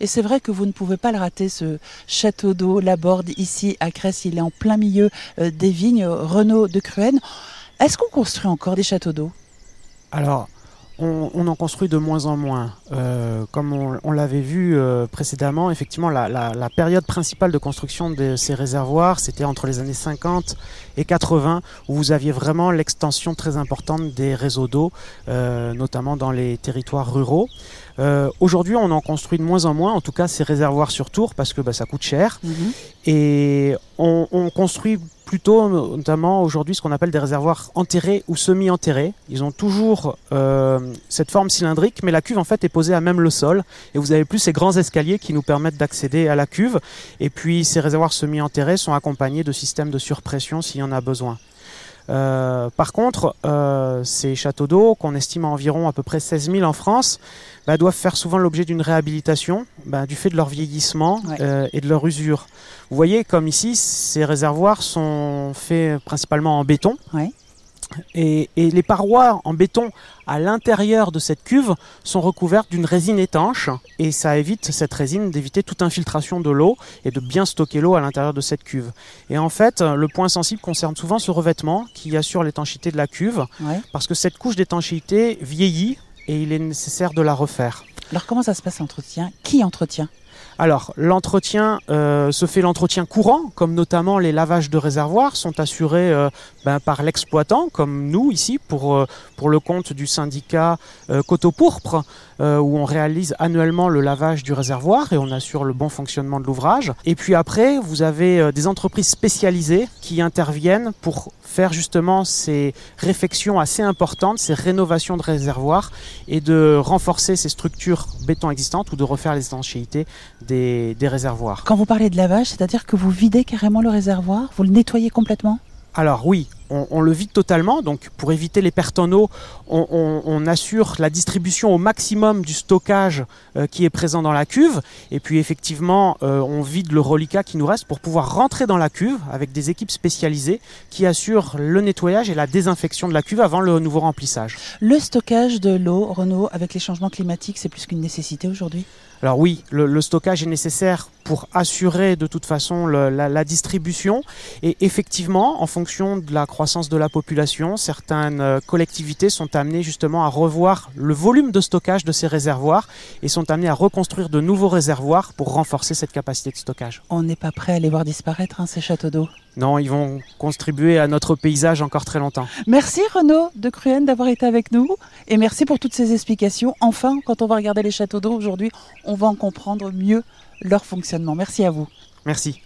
Et c'est vrai que vous ne pouvez pas le rater, ce château d'eau, la Borde, ici à Cresse. Il est en plein milieu euh, des vignes Renault de Cruenne. Est-ce qu'on construit encore des châteaux d'eau? Alors, on, en construit de moins en moins. Euh, comme on, l'avait vu euh, précédemment, effectivement, la, période principale de construction de ces réservoirs, c'était entre les années 50 et 80, où vous aviez vraiment l'extension très importante des réseaux d'eau, euh, notamment dans les territoires ruraux. Aujourd'hui, on en construit de moins en moins, en tout cas ces réservoirs sur tour, parce que bah, ça coûte cher. Mhm. Et on, on construit plutôt notamment aujourd'hui ce qu'on appelle des réservoirs enterrés ou semi-enterrés. Ils ont toujours euh, cette forme cylindrique, mais la cuve en fait est posée à même le sol et vous avez plus ces grands escaliers qui nous permettent d'accéder à la cuve. Et puis ces réservoirs semi-enterrés sont accompagnés de systèmes de surpression s'il y en a besoin. Euh, par contre, euh, ces châteaux d'eau, qu'on estime à environ à peu près 16 000 en France, bah, doivent faire souvent l'objet d'une réhabilitation bah, du fait de leur vieillissement euh, et de leur usure. Vous voyez, comme ici, ces réservoirs sont faits principalement en béton. Et, les parois en béton à l'intérieur de cette cuve sont recouvertes d'une résine étanche. Et ça évite cette résine d'éviter toute infiltration de l'eau et de bien stocker l'eau à l'intérieur de cette cuve. Et en fait, le point sensible concerne souvent ce revêtement qui assure l'étanchéité de la cuve. Parce que cette couche d'étanchéité vieillit et il est nécessaire de la refaire. Alors comment ça se passe l'entretien? Qui entretient? Alors, l'entretien euh, se fait l'entretien courant, comme notamment les lavages de réservoirs sont assurés euh, ben, par l'exploitant, comme nous ici, pour, euh, pour le compte du syndicat Coteau Pourpre, où on réalise annuellement le lavage du réservoir et on assure le bon fonctionnement de l'ouvrage. Et puis après, vous avez des entreprises spécialisées qui interviennent pour faire justement ces réfections assez importantes, ces rénovations de réservoirs et de renforcer ces structures béton existantes ou de refaire les étanchéités des, des réservoirs. Quand vous parlez de lavage, c'est-à-dire que vous videz carrément le réservoir, vous le nettoyez complètement? Alors oui, on, le vide totalement. Donc pour éviter les pertes en eau, on, assure la distribution au maximum du stockage euh, qui est présent dans la cuve. Et puis effectivement, euh, on vide le reliquat qui nous reste pour pouvoir rentrer dans la cuve avec des équipes spécialisées qui assurent le nettoyage et la désinfection de la cuve avant le nouveau remplissage. Le stockage de l'eau, Renaud, avec les changements climatiques, c'est plus qu'une nécessité aujourd'hui? Alors oui, le, stockage est nécessaire pour assurer de toute façon la, distribution. Et effectivement, en fonction de la croissance de la population, certaines euh, collectivités sont amenées justement à revoir le volume de stockage de ces réservoirs et sont amenées à reconstruire de nouveaux réservoirs pour renforcer cette capacité de stockage. On n'est pas prêt à les voir disparaître, hein, ces châteaux d'eau non, ils vont contribuer à notre paysage encore très longtemps. Merci Renaud de Cruenne d'avoir été avec nous et merci pour toutes ces explications. Enfin, quand on va regarder les châteaux d'eau aujourd'hui, on va en comprendre mieux leur fonctionnement. Merci à vous. Merci.